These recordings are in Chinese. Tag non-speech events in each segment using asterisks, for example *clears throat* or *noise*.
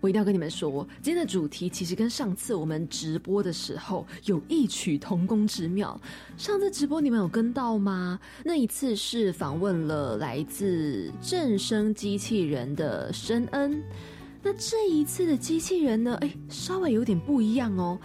我一定要跟你们说，今天的主题其实跟上次我们直播的时候有异曲同工之妙。上次直播你们有跟到吗？那一次是访问了来自正声机器人的申恩。那这一次的机器人呢？哎，稍微有点不一样哦，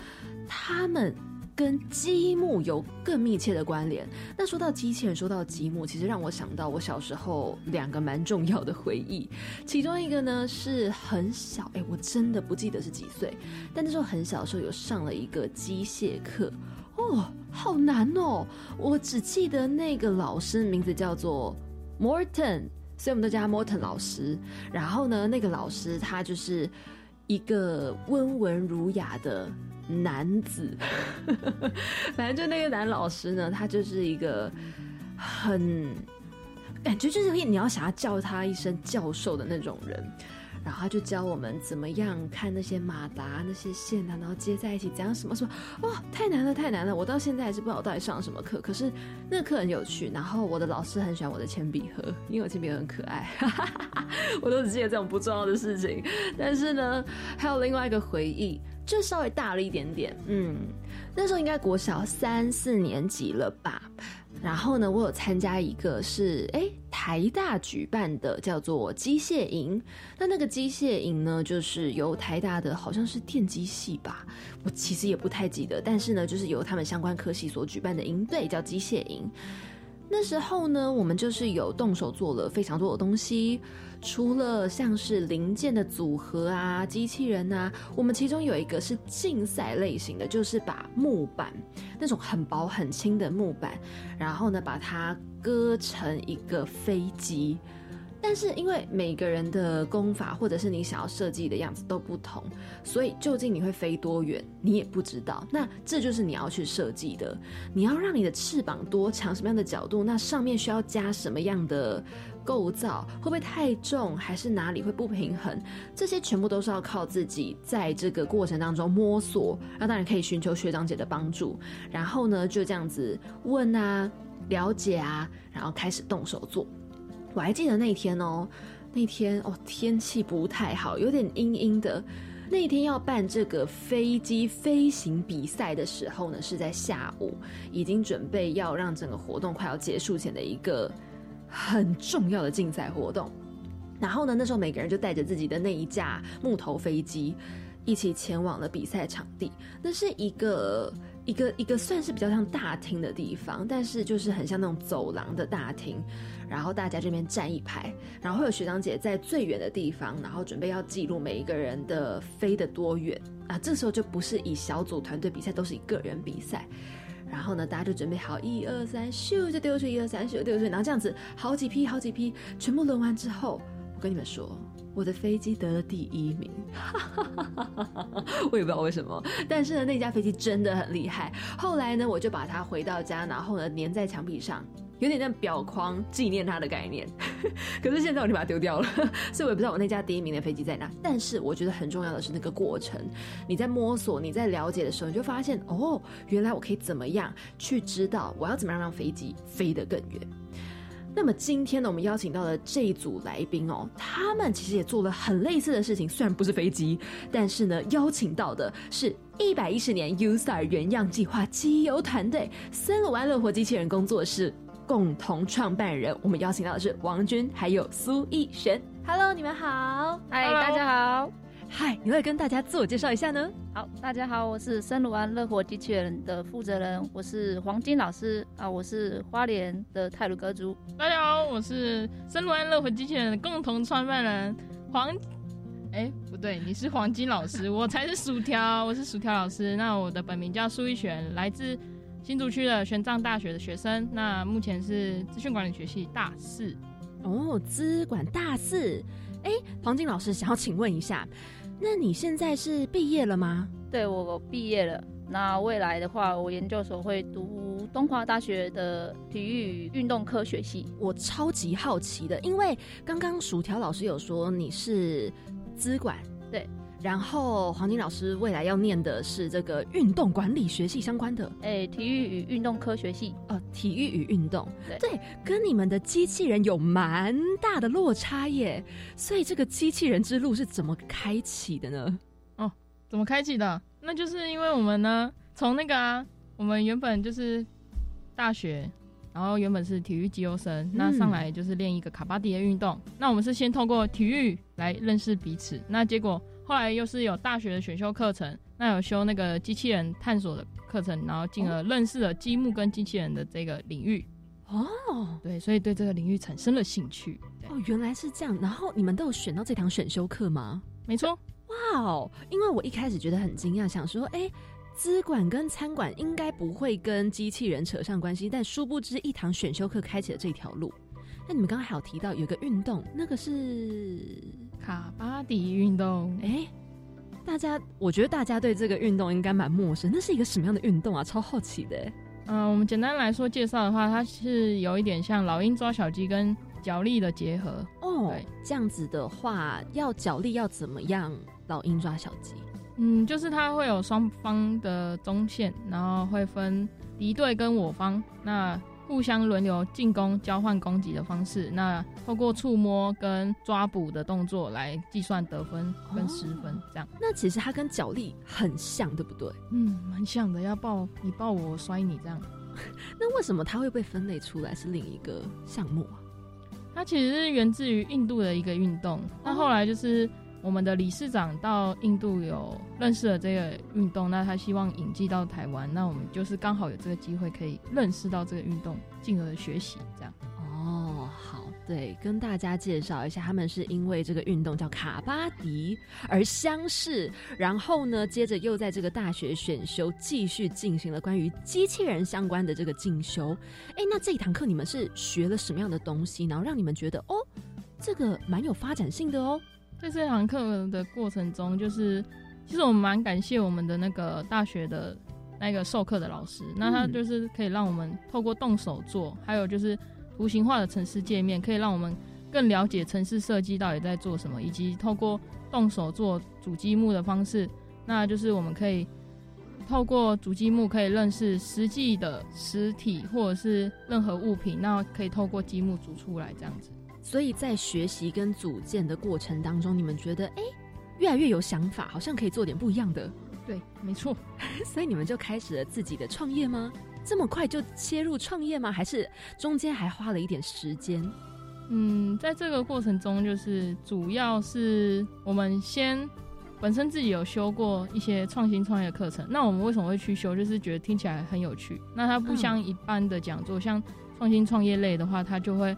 他们。跟积木有更密切的关联。那说到机器人，说到积木，其实让我想到我小时候两个蛮重要的回忆。其中一个呢是很小，哎，我真的不记得是几岁，但那时候很小的时候有上了一个机械课，哦，好难哦！我只记得那个老师名字叫做 Morton，所以我们都叫他 Morton 老师。然后呢，那个老师他就是一个温文儒雅的。男子，*laughs* 反正就那个男老师呢，他就是一个很感觉就是你要想要叫他一声教授的那种人。然后他就教我们怎么样看那些马达、那些线啊，然后接在一起，怎样什么什么，哇，太难了，太难了！我到现在还是不知道我到底上了什么课。可是那个课很有趣，然后我的老师很喜欢我的铅笔盒，*laughs* 因为我铅笔盒很可爱。*laughs* 我都只记得这种不重要的事情。但是呢，还有另外一个回忆，就稍微大了一点点。嗯，那时候应该国小三四年级了吧。然后呢，我有参加一个是哎台大举办的，叫做机械营。那那个机械营呢，就是由台大的好像是电机系吧，我其实也不太记得。但是呢，就是由他们相关科系所举办的营队，叫机械营。那时候呢，我们就是有动手做了非常多的东西，除了像是零件的组合啊、机器人啊，我们其中有一个是竞赛类型的，就是把木板那种很薄很轻的木板，然后呢把它割成一个飞机。但是因为每个人的功法或者是你想要设计的样子都不同，所以究竟你会飞多远，你也不知道。那这就是你要去设计的。你要让你的翅膀多长，什么样的角度，那上面需要加什么样的构造，会不会太重，还是哪里会不平衡？这些全部都是要靠自己在这个过程当中摸索。那当然可以寻求学长姐的帮助，然后呢就这样子问啊，了解啊，然后开始动手做。我还记得那天哦，那天哦天气不太好，有点阴阴的。那天要办这个飞机飞行比赛的时候呢，是在下午，已经准备要让整个活动快要结束前的一个很重要的竞赛活动。然后呢，那时候每个人就带着自己的那一架木头飞机，一起前往了比赛场地。那是一个。一个一个算是比较像大厅的地方，但是就是很像那种走廊的大厅，然后大家这边站一排，然后会有学长姐在最远的地方，然后准备要记录每一个人的飞得多远啊。这时候就不是以小组团队比赛，都是以个人比赛。然后呢，大家就准备好一二三，咻就丢出去一二三，咻丢出去，然后这样子好几批好几批，全部轮完之后，我跟你们说。我的飞机得了第一名，*laughs* 我也不知道为什么，但是呢，那架飞机真的很厉害。后来呢，我就把它回到家，然后呢，粘在墙壁上，有点像表框纪念它的概念。*laughs* 可是现在我就把它丢掉了，*laughs* 所以我也不知道我那架第一名的飞机在哪。但是我觉得很重要的是那个过程，你在摸索、你在了解的时候，你就发现哦，原来我可以怎么样去知道我要怎么样让飞机飞得更远。那么今天呢，我们邀请到的这一组来宾哦，他们其实也做了很类似的事情，虽然不是飞机，但是呢，邀请到的是一百一十年 U Star 原样计划机油团队森鲁安乐活机器人工作室共同创办人。我们邀请到的是王军还有苏逸璇。Hello，你们好，嗨，大家好。嗨，你会跟大家自我介绍一下呢？好，大家好，我是森鲁安乐活机器人的负责人，我是黄金老师啊，我是花莲的泰鲁格族。大家好，我是森鲁安乐活机器人的共同创办人黄，*laughs* 哎，不对，你是黄金老师，我才是薯条，我是薯条老师。那我的本名叫苏一璇，来自新竹区的玄奘大学的学生，那目前是资讯管理学系大四。哦，资管大四。哎，黄静老师想要请问一下，那你现在是毕业了吗？对我毕业了。那未来的话，我研究所会读东华大学的体育运动科学系。我超级好奇的，因为刚刚薯条老师有说你是资管，对。然后黄金老师未来要念的是这个运动管理学系相关的，哎，体育与运动科学系哦，体育与运动，对，跟你们的机器人有蛮大的落差耶。所以这个机器人之路是怎么开启的呢？哦，怎么开启的？那就是因为我们呢，从那个啊，我们原本就是大学，然后原本是体育基优生，那上来就是练一个卡巴迪的运动。那我们是先透过体育来认识彼此，那结果。后来又是有大学的选修课程，那有修那个机器人探索的课程，然后进而认识了积木跟机器人的这个领域。哦，对，所以对这个领域产生了兴趣。哦，原来是这样。然后你们都有选到这堂选修课吗？没错。哇哦，因为我一开始觉得很惊讶，想说，哎，资管跟餐馆应该不会跟机器人扯上关系，但殊不知一堂选修课开启了这条路。那你们刚刚还有提到有个运动，那个是。卡巴迪运动，哎，大家，我觉得大家对这个运动应该蛮陌生。那是一个什么样的运动啊？超好奇的。嗯，我们简单来说介绍的话，它是有一点像老鹰抓小鸡跟脚力的结合。哦，对，这样子的话，要脚力要怎么样？老鹰抓小鸡？嗯，就是它会有双方的中线，然后会分敌对跟我方。那互相轮流进攻、交换攻击的方式，那透过触摸跟抓捕的动作来计算得分跟失分，这样。那其实它跟脚力很像，对不对？嗯，蛮像的，要抱你抱我，我摔你这样。*laughs* 那为什么它会被分类出来是另一个项目啊？它其实是源自于印度的一个运动，那后来就是。我们的理事长到印度有认识了这个运动，那他希望引进到台湾，那我们就是刚好有这个机会可以认识到这个运动，进而学习这样。哦，好，对，跟大家介绍一下，他们是因为这个运动叫卡巴迪而相识，然后呢，接着又在这个大学选修继续进行了关于机器人相关的这个进修。哎，那这一堂课你们是学了什么样的东西，然后让你们觉得哦，这个蛮有发展性的哦？在这堂课的过程中，就是其实我们蛮感谢我们的那个大学的那个授课的老师，那他就是可以让我们透过动手做，还有就是图形化的城市界面，可以让我们更了解城市设计到底在做什么，以及透过动手做主积木的方式，那就是我们可以透过主积木可以认识实际的实体或者是任何物品，那可以透过积木组出来这样子。所以在学习跟组建的过程当中，你们觉得哎，越来越有想法，好像可以做点不一样的。对，没错。*laughs* 所以你们就开始了自己的创业吗？这么快就切入创业吗？还是中间还花了一点时间？嗯，在这个过程中，就是主要是我们先本身自己有修过一些创新创业课程。那我们为什么会去修？就是觉得听起来很有趣。那它不像一般的讲座，像创新创业类的话，它就会。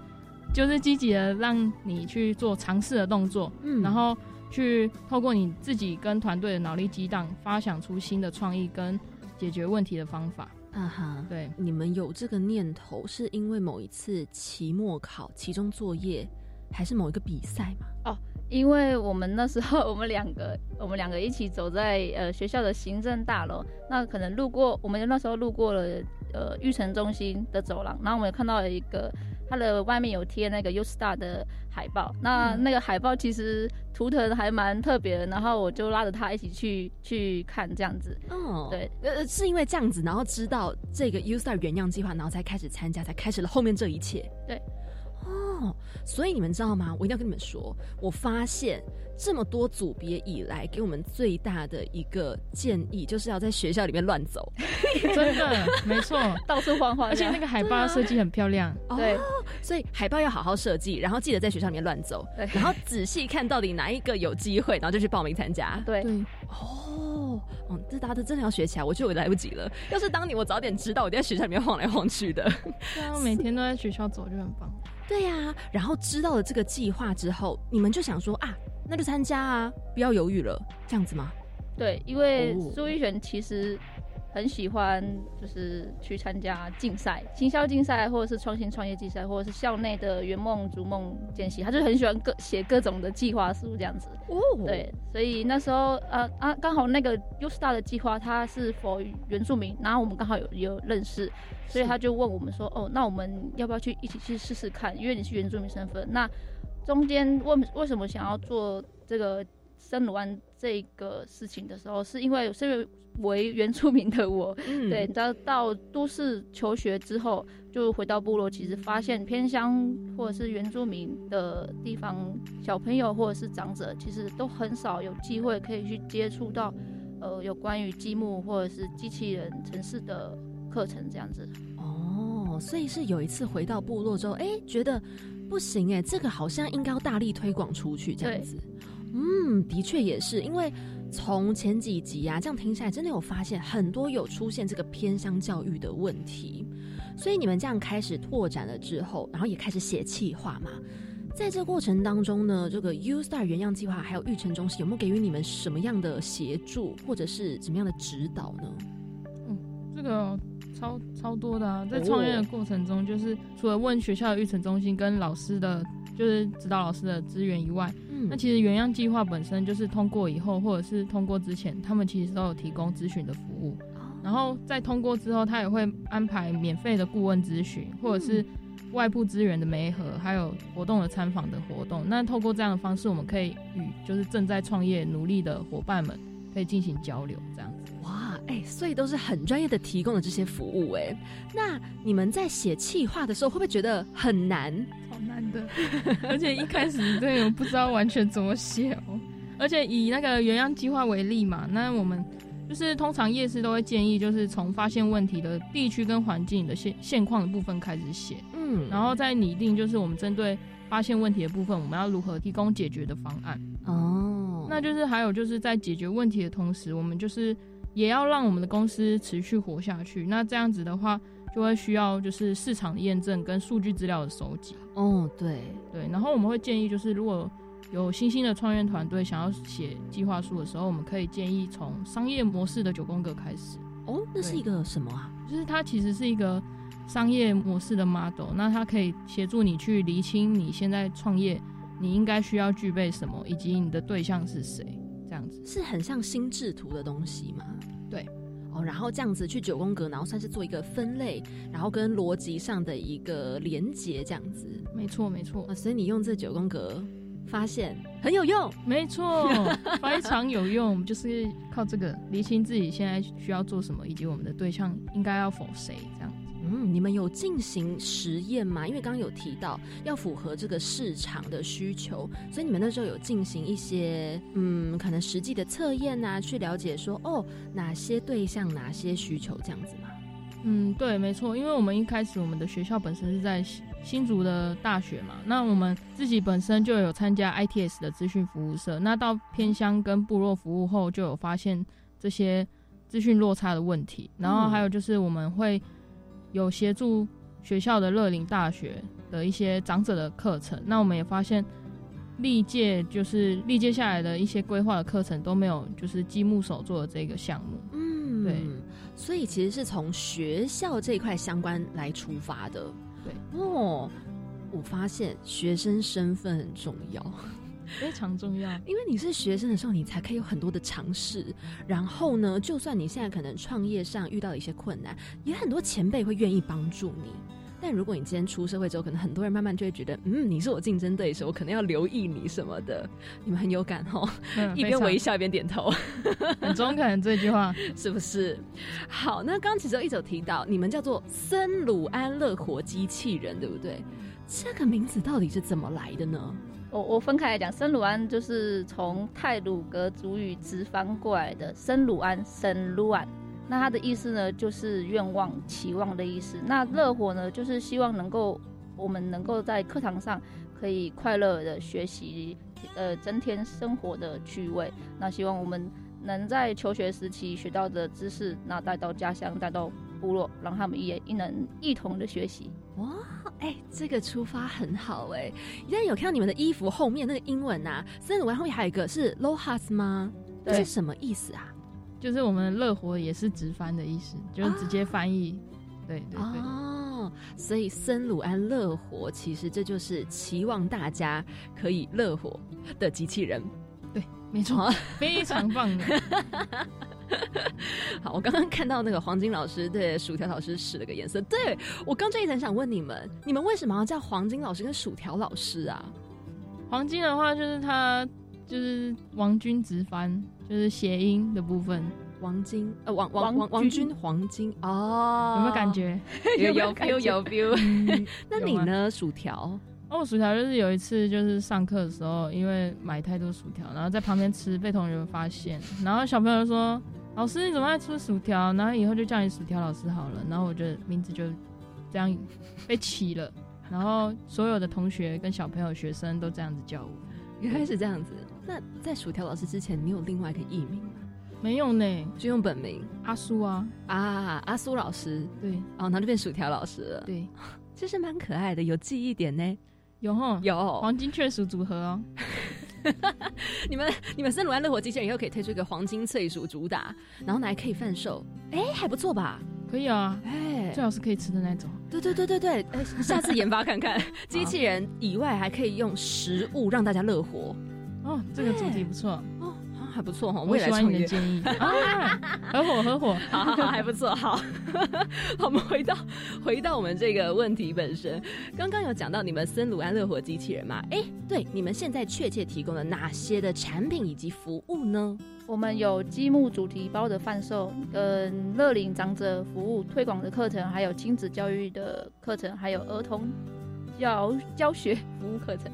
就是积极的让你去做尝试的动作，嗯，然后去透过你自己跟团队的脑力激荡，发想出新的创意跟解决问题的方法。啊哈，对，你们有这个念头是因为某一次期末考、期中作业，还是某一个比赛吗？哦，因为我们那时候我们两个，*laughs* 我们两个一起走在呃学校的行政大楼，那可能路过，我们那时候路过了呃育成中心的走廊，然后我们看到了一个。它的外面有贴那个 U Star 的海报，那那个海报其实图腾还蛮特别的，然后我就拉着他一起去去看这样子。哦，对，呃，是因为这样子，然后知道这个 U Star 原样计划，然后才开始参加，才开始了后面这一切。对，哦，所以你们知道吗？我一定要跟你们说，我发现。这么多组别以来，给我们最大的一个建议，就是要在学校里面乱走。*laughs* 真的，没错，到处晃晃。而且那个海报设计很漂亮。对，所以海报要好好设计，然后记得在学校里面乱走，然后仔细看到底哪一个有机会，然后就去报名参加。对，哦，哦，这大家真的要学起来，我觉得我来不及了。要是当年我早点知道，我就在学校里面晃来晃去的。对啊，每天都在学校走就很棒。对呀，然后知道了这个计划之后，你们就想说啊。那就参加啊！不要犹豫了，这样子吗？对，因为苏一璇其实很喜欢就是去参加竞赛，行销竞赛，或者是创新创业竞赛，或者是校内的圆梦逐梦见习，他就很喜欢各写各种的计划书这样子。哦，对，所以那时候呃啊，刚好那个 U Star 的计划它是否原住民，然后我们刚好有有认识，所以他就问我们说，哦，那我们要不要去一起去试试看？因为你是原住民身份，那中间为为什么想要做这个森鲁湾这个事情的时候，是因为是因为为原住民的我，嗯对，你知道到都市求学之后，就回到部落，其实发现偏乡或者是原住民的地方，小朋友或者是长者，其实都很少有机会可以去接触到，呃，有关于积木或者是机器人城市的课程这样子。哦，所以是有一次回到部落之后，哎，觉得不行哎，这个好像应该要大力推广出去这样子。嗯，的确也是，因为从前几集啊，这样听下来，真的有发现很多有出现这个偏向教育的问题。所以你们这样开始拓展了之后，然后也开始写企划嘛。在这过程当中呢，这个 U Star 原样计划还有育成中心有没有给予你们什么样的协助，或者是怎么样的指导呢？嗯这个超超多的啊，在创业的过程中，就是除了问学校的育成中心跟老师的，就是指导老师的资源以外，嗯那其实原样计划本身就是通过以后，或者是通过之前，他们其实都有提供咨询的服务。然后在通过之后，他也会安排免费的顾问咨询，或者是外部资源的媒合，还有活动的参访的活动。那透过这样的方式，我们可以与就是正在创业努力的伙伴们可以进行交流，这样哎、所以都是很专业的提供的这些服务，哎，那你们在写企划的时候，会不会觉得很难？好难的，*laughs* 而且一开始对我不知道完全怎么写哦。而且以那个原样计划为例嘛，那我们就是通常夜市都会建议，就是从发现问题的地区跟环境的现现况的部分开始写，嗯，然后再拟定就是我们针对发现问题的部分，我们要如何提供解决的方案。哦，那就是还有就是在解决问题的同时，我们就是也要让我们的公司持续活下去。那这样子的话，就会需要就是市场的验证跟数据资料的收集。哦，对，对，然后我们会建议，就是如果有新兴的创业团队想要写计划书的时候，我们可以建议从商业模式的九宫格开始，哦，那是一个什么啊？就是它其实是一个商业模式的 model，那它可以协助你去厘清你现在创业你应该需要具备什么，以及你的对象是谁，这样子。是很像心智图的东西吗？对。哦，然后这样子去九宫格，然后算是做一个分类，然后跟逻辑上的一个连接，这样子。没错，没错啊，，所以你用这九宫格，发现很有用。没错，非常有用。我们就是靠这个厘清自己现在需要做什么，以及我们的对象应该要否谁，这样子。嗯，你们有进行实验吗？因为刚刚有提到要符合这个市场的需求，所以你们那时候有进行一些嗯，可能实际的测验啊，去了解说哦，哪些对象、哪些需求这样子吗？嗯，对，没错，因为我们一开始我们的学校本身是在新新竹的大学嘛，那我们自己本身就有参加 ITS 的资讯服务社，那到偏乡跟部落服务后，就有发现这些资讯落差的问题，然后还有就是我们会有协助学校的乐龄大学的一些长者的课程，那我们也发现历届就是历届下来的一些规划的课程都没有就是积木手做的这个项目，嗯，对，所以其实是从学校这一块相关来出发的。对，哦，我发现学生身份很重要。非常重要。因为你是学生的时候，你才可以有很多的尝试。然后呢，就算你现在可能创业上遇到了一些困难，也很多前辈会愿意帮助你。但如果你今天出社会之后，可能很多人慢慢就会觉得，嗯，你是我竞争对手，我可能要留意你什么的。你们很有感哦，嗯一边微笑一边点头，很中肯这句话，是不是？好，那刚刚其实一直有提到，你们叫做森鲁安乐活机器人，对不对？这个名字到底是怎么来的呢？我我分开来讲，生鲁安就是从泰鲁格族语直翻过来的，生鲁安，生鲁安。那它的意思呢，就是愿望、期望的意思。那乐活呢，就是希望能够我们能够在课堂上可以快乐的学习，呃，增添生活的趣味。那希望我们能在求学时期学到的知识，那带到家乡，带到部落，让他们也亦能一同的学习。哇，哎、这个出发很好哎、现在有看到你们的衣服后面那个英文啊，森鲁安后面还有一个是 Lohas 吗？这是什么意思啊？就是我们乐活也是直翻的意思，就是直接翻译。对对对。哦，所以森鲁安乐活，其实这就是期望大家可以乐活的机器人。对，没错，非常棒的。*laughs* *laughs* 好，我刚刚看到那个黄金老师对薯条老师使了个眼色。对我刚这一直很想问你们，你们为什么要叫黄金老师跟薯条老师啊？黄金的话就是他就是王君直翻，就是谐音的部分。王金呃王王王王君黄金哦，有没有感觉？*laughs* 有有 feel 有 feel。*laughs* 那你呢？薯条？哦，薯条就是有一次就是上课的时候，因为买太多薯条，然后在旁边吃，被同学发现，然后小朋友说：“老师你怎么爱吃薯条？”然后以后就叫你薯条老师好了。然后我就名字就这样被起了，然后所有的同学跟小朋友、学生都这样子叫我。原来是这样子。那在薯条老师之前，你有另外一个艺名吗？没有呢，就用本名阿苏啊啊，阿苏老师，对，哦，那就变薯条老师了，对，*laughs* 其实蛮可爱的，有记忆点呢，有哈，有。黄金脆薯组合哦，*laughs* 你们你们森罗安乐活机器人以后可以推出一个黄金脆薯主打，然后还可以贩售，哎，还不错吧？可以啊，哎，最好是可以吃的那种，对对对对对，*laughs* 下次研发看看，*laughs* 机器人以外还可以用食物让大家乐活，哦，这个主题不错。还不错哈，我喜欢你的建议 *laughs* 啊，合伙合伙，*laughs* 好好好，还不错，好，*laughs* 我们回到回到我们这个问题本身，刚刚有讲到你们森鲁安乐活机器人嘛？哎，对，你们现在确切提供了哪些的产品以及服务呢？我们有积木主题包的贩售，跟乐龄长者服务推广的课程，还有亲子教育的课程，还有儿童教教学服务课程。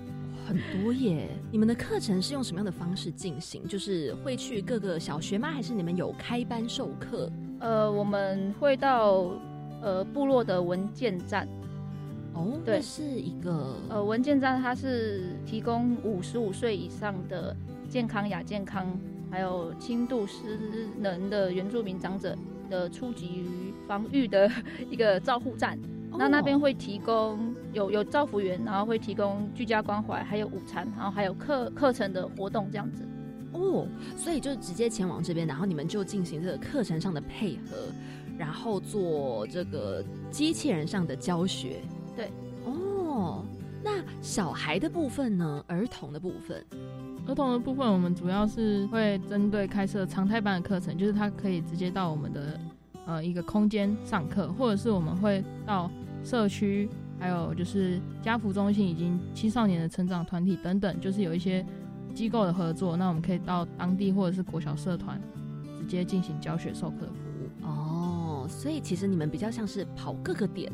很多耶！你们的课程是用什么样的方式进行？就是会去各个小学吗？还是你们有开班授课？呃，我们会到呃部落的文件站。哦，对，是一个呃文件站，它是提供五十五岁以上的健康、亚健康，还有轻度失能的原住民长者的初级防御的一个照护站。那那边会提供有有造福员，然后会提供居家关怀，还有午餐，然后还有课课程的活动这样子。哦，所以就直接前往这边，然后你们就进行这个课程上的配合，然后做这个机器人上的教学。对，哦，那小孩的部分呢？儿童的部分，儿童的部分我们主要是会针对开设常态班的课程，就是他可以直接到我们的。呃，一个空间上课，或者是我们会到社区，还有就是家福中心以及青少年的成长团体等等，就是有一些机构的合作，那我们可以到当地或者是国小社团直接进行教学授课的服务。哦，所以其实你们比较像是跑各个点。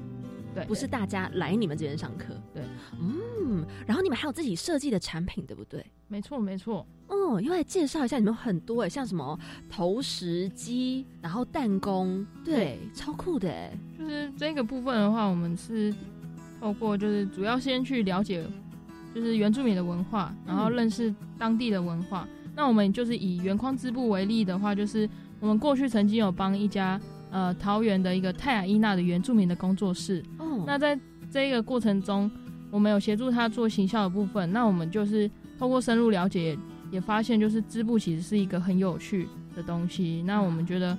对，不是大家来你们这边上课，对，嗯，然后你们还有自己设计的产品，对不对？没错，没错。哦，又来介绍一下，你们很多哎，像什么投石机，然后弹弓，对，超酷的哎。就是这个部分的话，我们是透过就是主要先去了解，就是原住民的文化，然后认识当地的文化。那我们就是以原矿织布为例的话，就是我们过去曾经有帮一家。呃，桃园的一个泰雅伊娜的原住民的工作室。哦，那在这个过程中，我们有协助他做行销的部分。那我们就是透过深入了解，也发现就是织布其实是一个很有趣的东西。那我们觉得，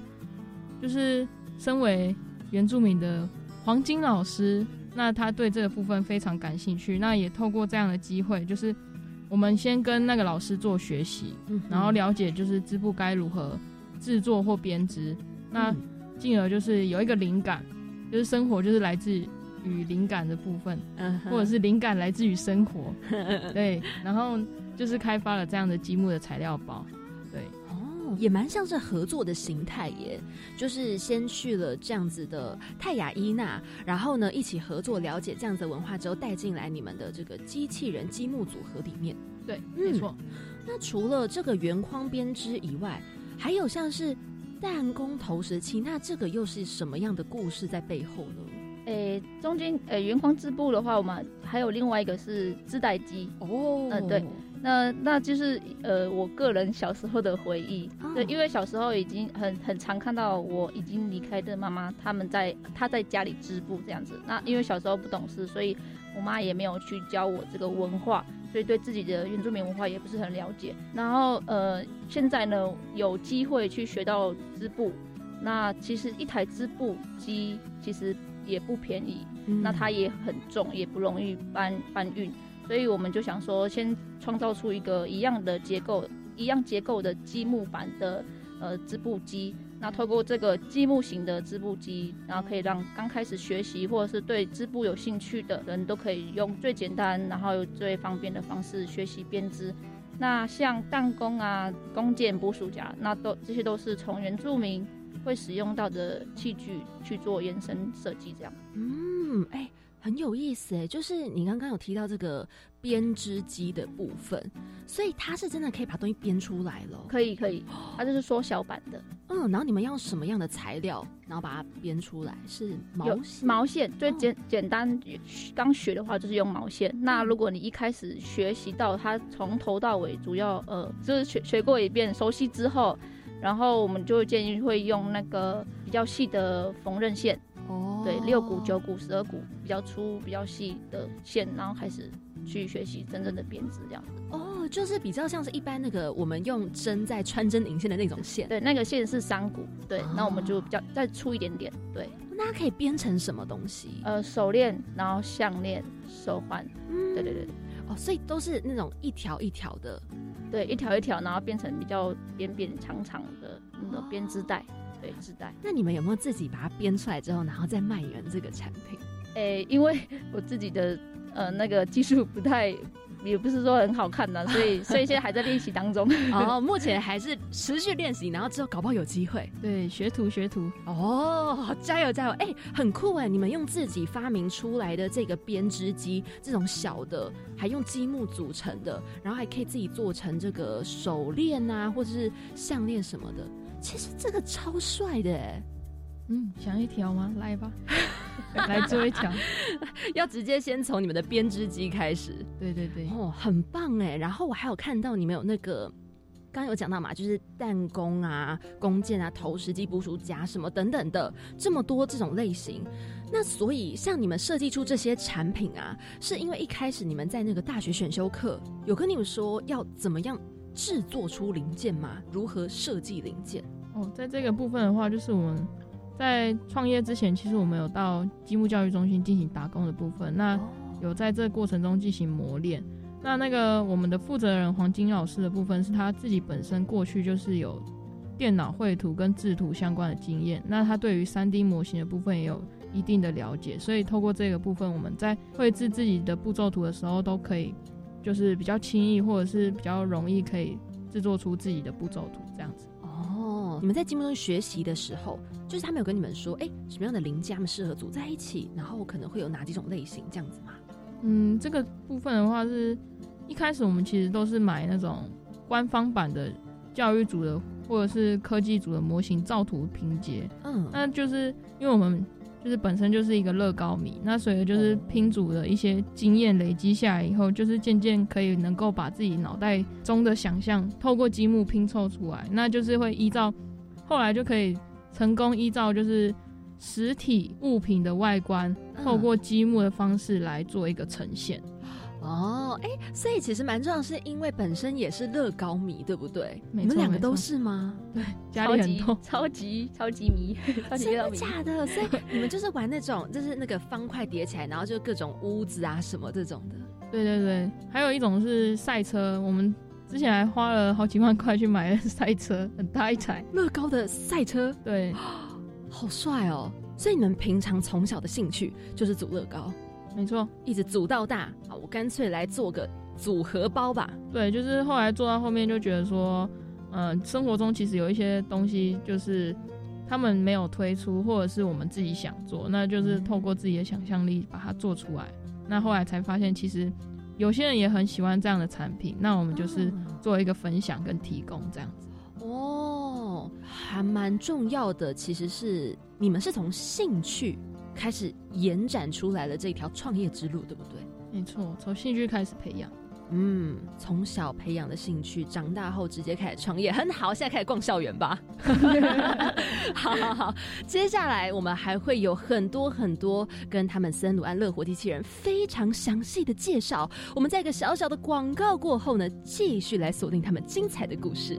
就是身为原住民的黄金老师，那他对这个部分非常感兴趣。那也透过这样的机会，就是我们先跟那个老师做学习，然后了解就是织布该如何制作或编织。那进而就是有一个灵感，就是生活就是来自于灵感的部分，嗯，或者是灵感来自于生活，*laughs* 对，然后就是开发了这样的积木的材料包，也蛮像是合作的形态耶，就是先去了这样子的泰雅伊娜，然后呢一起合作了解这样子的文化之后带进来你们的这个机器人积木组合里面，对，没错。那除了这个圆框编织以外，还有像是。弹弓投石器，那这个又是什么样的故事在背后呢？诶，中间诶，圆框织布的话，我们还有另外一个是织带机哦。嗯，对，那那就是呃，我个人小时候的回忆。对，因为小时候已经很很常看到我已经离开的妈妈他们在她在家里织布这样子。那因为小时候不懂事，所以我妈也没有去教我这个文化。所以对自己的原住民文化也不是很了解。然后呃，现在呢有机会去学到织布，那其实一台织布机其实也不便宜，嗯那它也很重，也不容易搬搬运，所以我们就想说，先创造出一个一样的结构、一样结构的积木版的呃织布机。那透过这个积木型的织布机，然后可以让刚开始学习或者是对织布有兴趣的人都可以用最简单，然后又最方便的方式学习编织。那像弹弓啊、弓箭、捕鼠夹，那都这些都是从原住民会使用到的器具去做延伸设计，这样。嗯，哎、很有意思哎，就是你刚刚有提到这个编织机的部分，所以它是真的可以把东西编出来了。可以可以，它就是缩小版的，嗯，然后你们要用什么样的材料，然后把它编出来？是毛有线毛线最哦简简单，刚学的话就是用毛线。那如果你一开始学习到它从头到尾，主要呃就是学学过一遍，熟悉之后，然后我们就建议会用那个比较细的缝纫线，哦对，六股、九股、十二股比较粗、比较细的线，然后开始去学习真正的编织这样子。哦，就是比较像是一般那个我们用针在穿针引线的那种线，对，那个线是三股，对，那我们就哦比较再粗一点点，对，那它可以编成什么东西？呃，手链，然后项链、手环，嗯对对对。哦，所以都是那种一条一条的。对，一条一条，然后变成比较扁扁长长的那种编织带，对，自带。那你们有没有自己把它编出来之后，然后再卖人这个产品？诶、因为我自己的呃那个技术不太，也不是说很好看的，*laughs* 所以所以现在还在练习当中。哦，目前还是持续练习，然后之后搞不好有机会。*laughs* 对，学徒学徒，哦，加油加油！哎、很酷哎！你们用自己发明出来的这个编织机，这种小的，还用积木组成的，然后还可以自己做成这个手链啊，或者是项链什么的。其实这个超帅的哎，嗯，想一条吗？来吧，*laughs* 来做一条。要直接先从你们的编织机开始对对对，哦，很棒哎！然后我还有看到你们有那个。刚刚有讲到嘛，就是弹弓啊、弓箭啊、投石机、捕鼠夹什么等等的，这么多这种类型。那所以像你们设计出这些产品啊，是因为一开始你们在那个大学选修课有跟你们说要怎么样制作出零件吗？如何设计零件？哦，在这个部分的话，就是我们在创业之前，其实我们有到积木教育中心进行打工的部分。那有在这个过程中进行磨练。那那个我们的负责人黄金老师的部分，是他自己本身过去就是有电脑绘图跟制图相关的经验，那他对于三 D 模型的部分也有一定的了解，所以透过这个部分，我们在绘制自己的步骤图的时候，都可以就是比较轻易或者是比较容易可以制作出自己的步骤图这样子。哦，你们在积木中学习的时候，就是他们有跟你们说，哎、什么样的零件他们适合组在一起，然后可能会有哪几种类型这样子吗？嗯，这个部分的话是，一开始我们其实都是买那种官方版的教育组的或者是科技组的模型造图拼接，嗯，那就是因为我们就是本身就是一个乐高迷，那所以就是拼组的一些经验累积下来以后，就是渐渐可以能够把自己脑袋中的想象透过积木拼凑出来，那就是会依照后来就可以成功依照就是实体物品的外观，嗯透过积木的方式来做一个呈现。哦，哎、所以其实蛮重要，是因为本身也是乐高迷，对不对？你们两个都是吗？家里很多，超级超级迷，*laughs* 超级真的。假的？所以你们就是玩那种，就是那个方块叠起来，然后就各种屋子啊什么这种的。对对对，还有一种是赛车，我们之前还花了好几万块去买了 *laughs* 赛车，很大一台。乐高的赛车，对，*gasps* 好帅哦！所以你们平常从小的兴趣就是组乐高，没错，一直组到大。啊，我干脆来做个组合包吧。对，就是后来做到后面就觉得说，嗯、生活中其实有一些东西就是他们没有推出，或者是我们自己想做，那就是透过自己的想象力把它做出来。那后来才发现，其实有些人也很喜欢这样的产品，那我们就是做一个分享跟提供这样子。哦，还蛮重要的。其实是你们是从兴趣开始延展出来的这条创业之路，对不对？没错，从兴趣开始培养。嗯，从小培养的兴趣，长大后直接开始创业，很好。现在开始逛校园吧。*laughs* 好好好，接下来我们还会有很多很多跟他们森鲁安乐活机器人非常详细的介绍。我们在一个小小的广告过后呢，继续来锁定他们精彩的故事。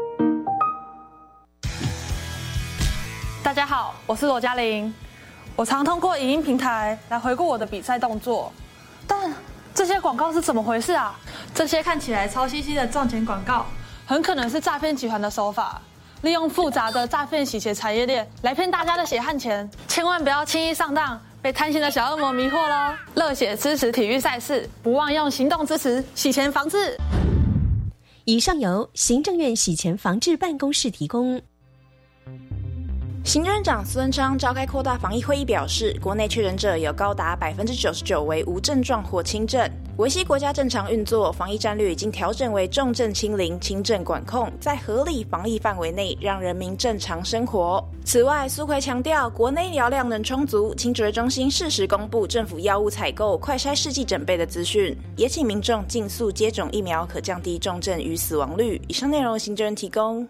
大家好，我是罗嘉玲。我常通过影音平台来回顾我的比赛动作，但这些广告是怎么回事啊？这些看起来超兮兮的赚钱广告，很可能是诈骗集团的手法，利用复杂的诈骗洗钱产业链来骗大家的血汗钱。千万不要轻易上当，被贪心的小恶魔迷惑喽！热血支持体育赛事，不忘用行动支持洗钱防治。以上由行政院洗钱防治办公室提供。行政长孙昌召开扩大防疫会议，表示，国内确诊者有高达百分之九十九为无症状或轻症，维系国家正常运作。防疫战略已经调整为重症清零、轻症管控，在合理防疫范围内让人民正常生活。此外，苏奎强调，国内医疗量能充足，清指挥中心适时公布政府药物采购、快筛试剂准备的资讯，也请民众尽速接种疫苗，可降低重症与死亡率。以上内容，行政人提供。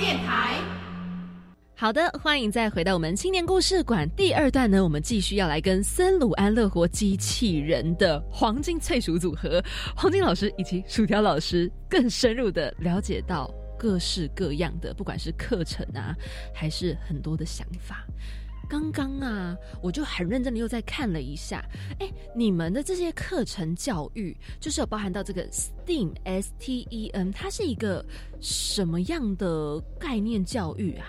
电台。好的，欢迎再回到我们青年故事馆第二段呢，我们继续要来跟森鲁安乐活机器人的黄金脆薯组合黄金老师以及薯条老师更深入的了解到各式各样的，不管是课程啊，还是很多的想法。刚刚啊，我就很认真的又再看了一下，哎，你们的这些课程教育，就是有包含到这个 STEAM S T E M，它是一个什么样的概念教育啊？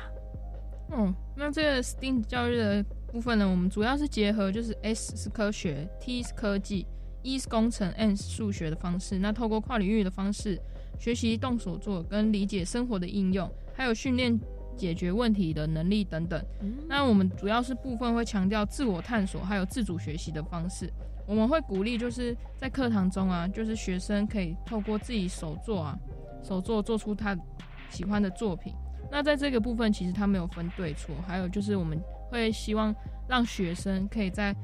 嗯，那这个 STEAM 教育的部分呢，我们主要是结合就是 S 是科学，T 是科技，E 是工程，N 是数学的方式。那透过跨领域的方式学习动手做跟理解生活的应用，还有训练解决问题的能力等等。那我们主要是部分会强调自我探索还有自主学习的方式。我们会鼓励就是在课堂中啊，就是学生可以透过自己手做啊，手做做出他喜欢的作品。那在这个部分，其实它没有分对错，还有就是我们会希望让学生可以在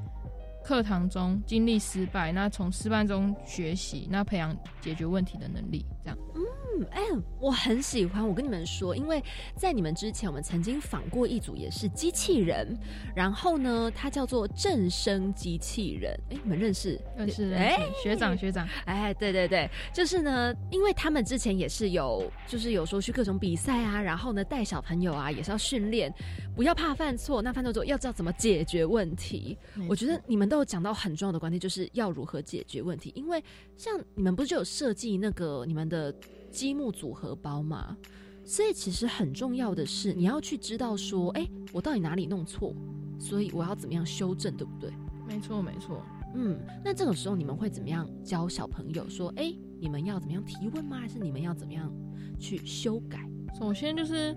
课堂中经历失败，那从失败中学习，那培养解决问题的能力，这样。嗯，哎、我很喜欢。我跟你们说，因为在你们之前，我们曾经访过一组也是机器人，然后呢，它叫做正声机器人。哎、你们认识？认识认哎识，学长学长，哎，对对对，就是呢，因为他们之前也是有，就是有说去各种比赛啊，然后呢带小朋友啊，也是要训练，不要怕犯错，那犯错之后要知道怎么解决问题。我觉得你们都有讲到很重要的观点，就是要如何解决问题。因为像你们不是就有设计那个你们的积木组合包吗？所以其实很重要的是，你要去知道说，哎，我到底哪里弄错，所以我要怎么样修正，对不对？没错没错。嗯，那这种时候你们会怎么样教小朋友说，哎，你们要怎么样提问吗？还是你们要怎么样去修改？首先就是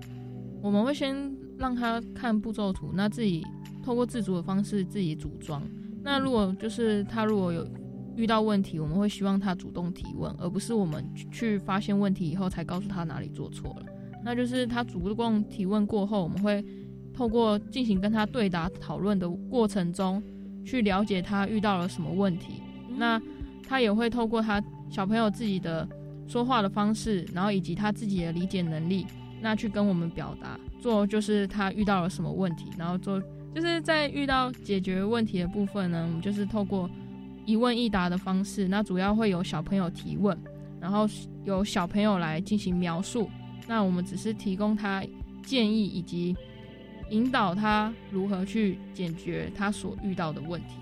我们会先让他看步骤图，那自己透过自主的方式自己组装。那如果就是他如果有遇到问题，我们会希望他主动提问，而不是我们去发现问题以后才告诉他哪里做错了。那就是他主动提问过后，我们会透过进行跟他对答讨论的过程中，去了解他遇到了什么问题。那他也会透过他小朋友自己的说话的方式，然后以及他自己的理解能力，那去跟我们表达，做就是他遇到了什么问题，然后做就是在遇到解决问题的部分呢，我们就是透过一问一答的方式，那主要会有小朋友提问，然后由小朋友来进行描述，那我们只是提供他建议以及引导他如何去解决他所遇到的问题。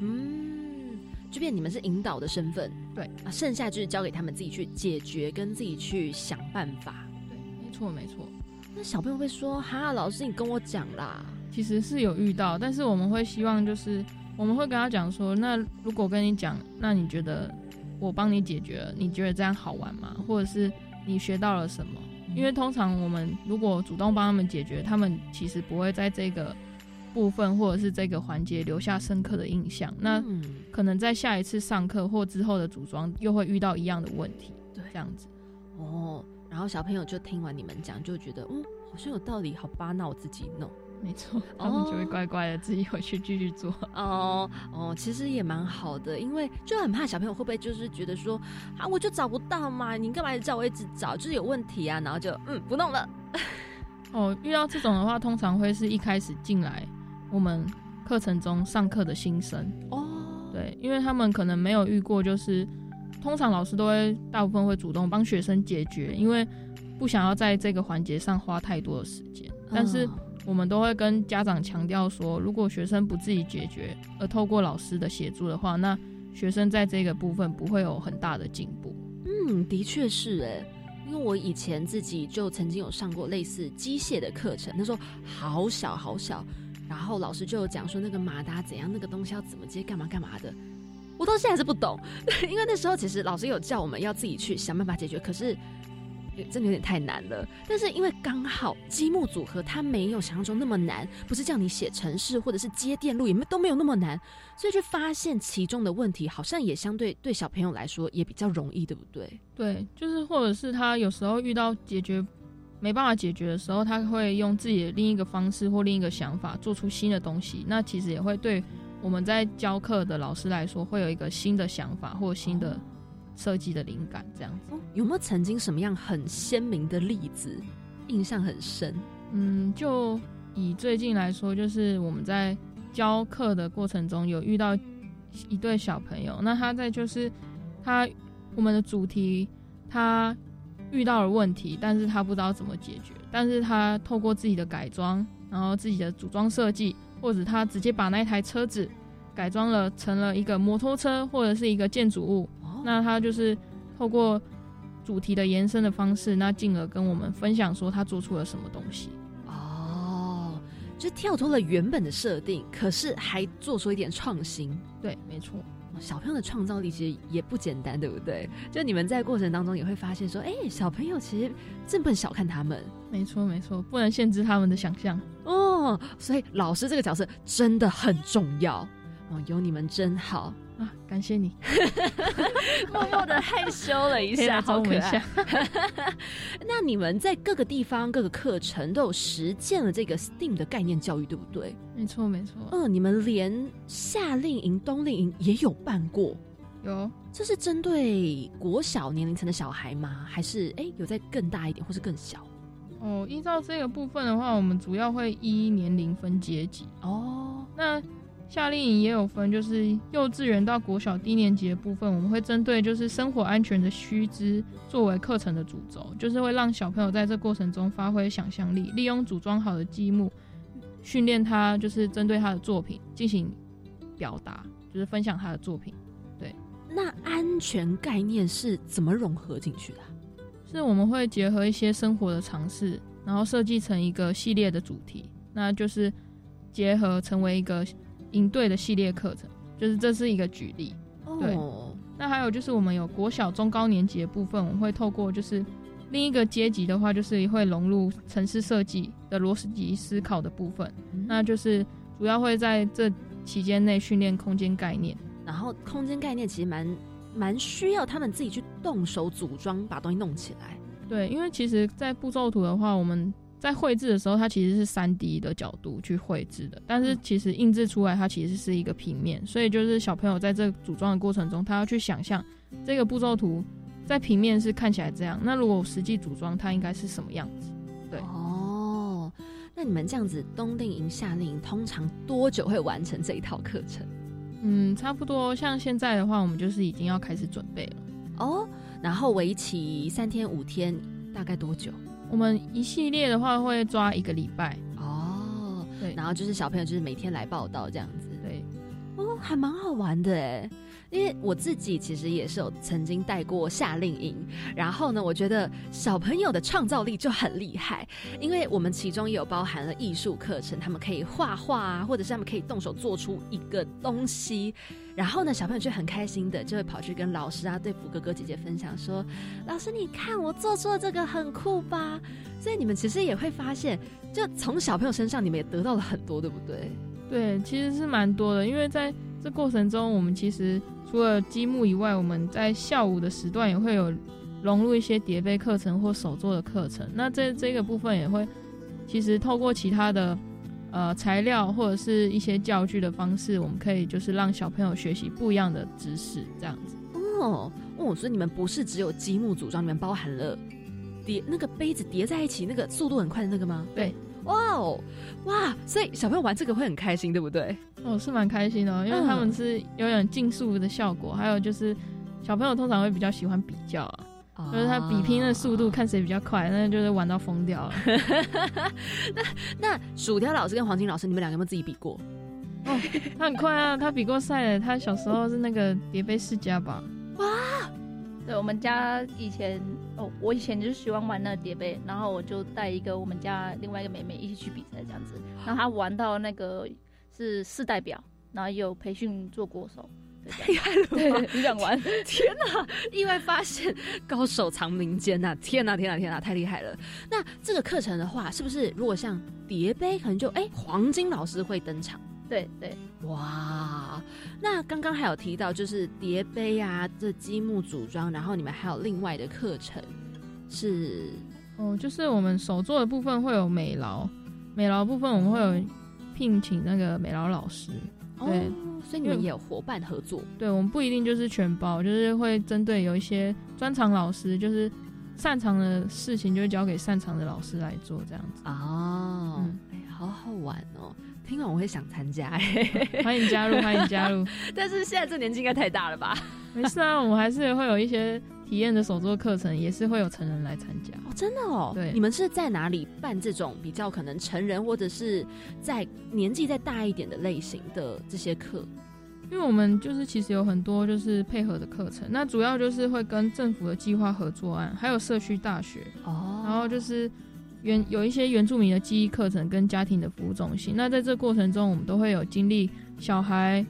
嗯，就变你们是引导的身份，对啊，剩下就是交给他们自己去解决，跟自己去想办法。对，没错没错。那小朋友会说：“哈，老师你跟我讲啦。”其实是有遇到，但是我们会希望就是我们会跟他讲说：“那如果跟你讲，那你觉得我帮你解决了，你觉得这样好玩吗？或者是你学到了什么？”因为通常我们如果主动帮他们解决，他们其实不会在这个部分或者是这个环节留下深刻的印象。那可能在下一次上课或之后的组装又会遇到一样的问题。对，这样子。哦，然后小朋友就听完你们讲，就觉得嗯，好像有道理，好吧，那我自己弄。没错，*laughs* 他们就会乖乖的自己回去继续做。哦哦，其实也蛮好的，因为就很怕小朋友会不会就是觉得说啊，我就找不到嘛，你干嘛叫我一直找，就是有问题啊，然后就嗯不弄了。*laughs* 哦，遇到这种的话，通常会是一开始进来我们课程中上课的新生。哦，对，因为他们可能没有遇过，就是通常老师都会大部分会主动帮学生解决，因为不想要在这个环节上花太多的时间，但是。我们都会跟家长强调说，如果学生不自己解决，而透过老师的协助的话，那学生在这个部分不会有很大的进步。嗯，的确是哎，因为我以前自己就曾经有上过类似机械的课程，那时候好小好小，然后老师就有讲说那个马达怎样，那个东西要怎么接，干嘛干嘛的，我到现在还是不懂，*laughs* 因为那时候其实老师有叫我们要自己去想办法解决，可是。真的有点太难了，但是因为刚好积木组合它没有想象中那么难，不是叫你写程式或者是接电路，也没都没有那么难，所以去发现其中的问题，好像也相对对小朋友来说也比较容易，对不对？对，就是或者是他有时候遇到解决没办法解决的时候，他会用自己的另一个方式或另一个想法做出新的东西，那其实也会对我们在教课的老师来说，会有一个新的想法或新的。设计的灵感这样子，有没有曾经什么样很鲜明的例子，印象很深？嗯，就以最近来说，就是我们在教课的过程中有遇到一对小朋友，那他在就是他我们的主题他遇到了问题，但是他不知道怎么解决，但是他透过自己的改装，然后自己的组装设计，或者他直接把那台车子改装了成了一个摩托车或者是一个建筑物。那他就是透过主题的延伸的方式，那进而跟我们分享说他做出了什么东西。哦，就跳脱了原本的设定，可是还做出一点创新。对，没错。小朋友的创造力其实也不简单，对不对？就你们在过程当中也会发现说，哎，小朋友其实真不能小看他们。没错，没错，不能限制他们的想象。哦，所以老师这个角色真的很重要。哦，有你们真好。啊，感谢你，*laughs* 默默的害羞了一下，*laughs* 好可爱。*laughs* 那你们在各个地方、各个课程都有实践了这个 STEAM 的概念教育，对不对？没错，没错。嗯，你们连夏令营、冬令营也有办过，有。这是针对国小年龄层的小孩吗？还是哎，有在更大一点，或是更小？哦，依照这个部分的话，我们主要会依年龄分阶级。哦，那。夏令营也有分，就是幼稚园到国小低年级的部分，我们会针对就是生活安全的须知作为课程的主轴，就是会让小朋友在这过程中发挥想象力，利用组装好的积木，训练他就是针对他的作品进行表达，就是分享他的作品。对，那安全概念是怎么融合进去的？是我们会结合一些生活的尝试，然后设计成一个系列的主题，那就是结合成为一个。应对的系列课程，就是这是一个举例。对，那还有就是我们有国小中高年级的部分，我们会透过就是另一个阶级的话，就是会融入城市设计的螺丝级思考的部分。那就是主要会在这期间内训练空间概念，然后空间概念其实蛮蛮需要他们自己去动手组装，把东西弄起来。对，因为其实，在步骤图的话，我们。在绘制的时候，它其实是三 D 的角度去绘制的，但是其实印制出来它其实是一个平面，所以就是小朋友在这组装的过程中，他要去想象这个步骤图在平面是看起来这样，那如果实际组装，它应该是什么样子？对哦，那你们这样子冬令营、夏令营，通常多久会完成这一套课程？嗯，差不多。像现在的话，我们就是已经要开始准备了。哦，然后为期三天五天，大概多久？我们一系列的话会抓一个礼拜。哦，对，然后就是小朋友就是每天来报道这样子。对，哦，还蛮好玩的哎。因为我自己其实也是有曾经带过夏令营，然后呢，我觉得小朋友的创造力就很厉害，因为我们其中也有包含了艺术课程，他们可以画画啊，或者是他们可以动手做出一个东西，然后呢，小朋友就很开心的就会跑去跟老师啊、队服哥哥姐姐分享说：“老师，你看我做出了这个很酷吧？”所以你们其实也会发现，就从小朋友身上你们也得到了很多，对不对？对，其实是蛮多的，因为在这过程中，我们其实。除了积木以外，我们在下午的时段也会有融入一些叠杯课程或手作的课程。那这这个部分也会，其实透过其他的呃材料或者是一些教具的方式，我们可以就是让小朋友学习不一样的知识，这样子。哦哦，所以你们不是只有积木组装，里面包含了叠那个杯子叠在一起，那个速度很快的那个吗？对。哇哦，哇！所以小朋友玩这个会很开心，对不对？哦，是蛮开心的，因为他们是有点竞速的效果，还有就是小朋友通常会比较喜欢比较啊，就是他比拼的速度，看谁比较快，那就是玩到疯掉了。*laughs* 那那薯条老师跟黄金老师，你们两个有没有自己比过？哦，他很快啊，他比过赛，他小时候是那个叠杯世家吧？哇！对我们家以前哦，我以前就是喜欢玩那个叠杯，然后我就带一个我们家另外一个妹妹一起去比赛这样子，然后她玩到那个是市代表，然后有培训做国手，太厉害了对，你想玩？天哪！意外发现高手藏民间呐！天哪，天哪，天哪，太厉害了！那这个课程的话，是不是如果像叠杯，可能就哎黄金老师会登场？对对，哇！那刚刚还有提到，就是叠杯啊，这积木组装，然后你们还有另外的课程是哦，就是我们手做的部分会有美劳，美劳部分我们会有聘请那个美劳老师，对，所以你们也有伙伴合作。对，我们不一定就是全包，就是会针对有一些专长老师，就是擅长的事情，就会交给擅长的老师来做这样子。哦，哎，好好玩哦。听完我会想参加，*laughs* 欢迎加入，欢迎加入。*laughs* 但是现在这年纪应该太大了吧？没事啊，我们还是会有一些体验的手作课程，也是会有成人来参加。哦，真的哦。对，你们是在哪里办这种比较可能成人或者是在年纪再大一点的类型的这些课？因为我们就是其实有很多就是配合的课程，那主要就是会跟政府的计划合作案，还有社区大学哦，然后就是。原有一些原住民的记忆课程跟家庭的服务中心，那在这过程中，我们都会有经历小孩，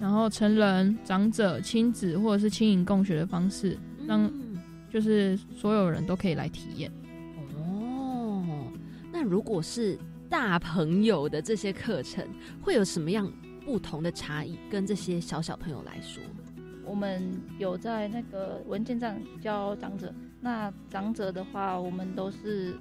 然后成人、长者、亲子或者是亲营共学的方式，让就是所有人都可以来体验。哦，那如果是大朋友的这些课程，会有什么样不同的差异？跟这些小小朋友来说，我们有在那个文件上教长者，那长者的话，我们都是。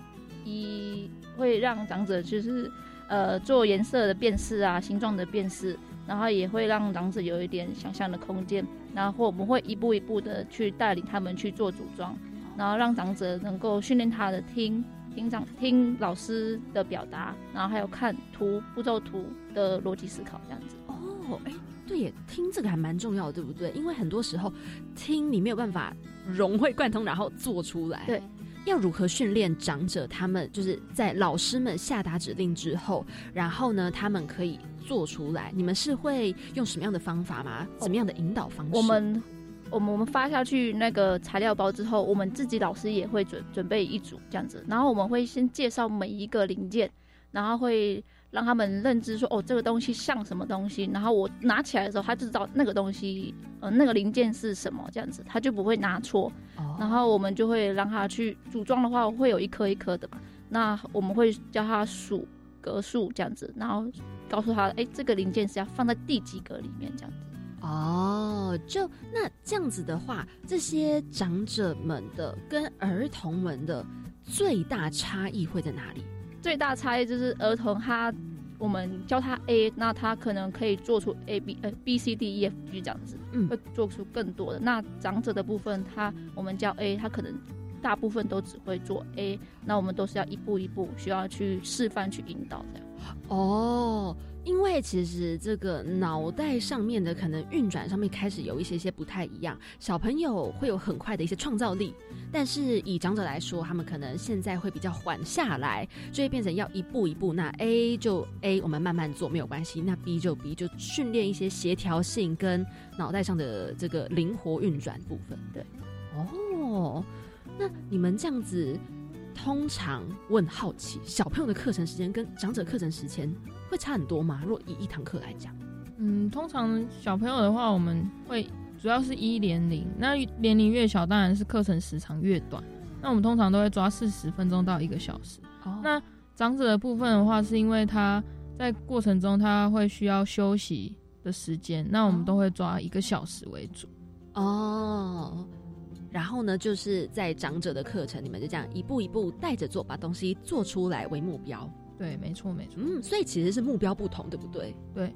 一会让长者就是呃做颜色的辨识啊，形状的辨识，然后也会让长者有一点想象的空间，然后我们会一步一步的去带领他们去做组装，然后让长者能够训练他的听听长听老师的表达，然后还有看图步骤图的逻辑思考这样子。哦，哎，对耶，听这个还蛮重要的，对不对？因为很多时候听你没有办法融会贯通，然后做出来。对。要如何训练长者？他们就是在老师们下达指令之后，然后呢，他们可以做出来。你们是会用什么样的方法吗？怎么样的引导方式？我们，我们，我们发下去那个材料包之后，我们自己老师也会准准备一组这样子，然后我们会先介绍每一个零件，然后会。让他们认知说哦，这个东西像什么东西，然后我拿起来的时候，他就知道那个东西，呃，那个零件是什么，这样子他就不会拿错。然后我们就会让他去组装的话，会有一颗一颗的嘛。那我们会教他数格数这样子，然后告诉他，哎，这个零件是要放在第几格里面这样子。哦，就那这样子的话，这些长者们的跟儿童们的最大差异会在哪里？最大差异就是儿童他。我们教他 A，那他可能可以做出 A B 呃 B C D E F G 这样子，嗯会做出更多的。那长者的部分，他我们教 A，他可能大部分都只会做 A，那我们都是要一步一步需要去示范去引导这样。哦，其实这个脑袋上面的可能运转上面开始有一些些不太一样，小朋友会有很快的一些创造力，但是以长者来说，他们可能现在会比较缓下来，就会变成要一步一步。那 A 就 A，我们慢慢做没有关系；那 B 就 B，就训练一些协调性跟脑袋上的这个灵活运转部分。对，哦，那你们这样子。通常问好奇，小朋友的课程时间跟长者课程时间会差很多吗？若以一堂课来讲，嗯，通常小朋友的话，我们会主要是一年龄，那年龄越小，当然是课程时长越短。那我们通常都会抓四十分钟到一个小时。哦那长者的部分的话，是因为他在过程中他会需要休息的时间，那我们都会抓一个小时为主。哦，然后呢，就是在长者的课程，你们就这样一步一步带着做，把东西做出来为目标。对，没错，没错。嗯，所以其实是目标不同，对不对？对。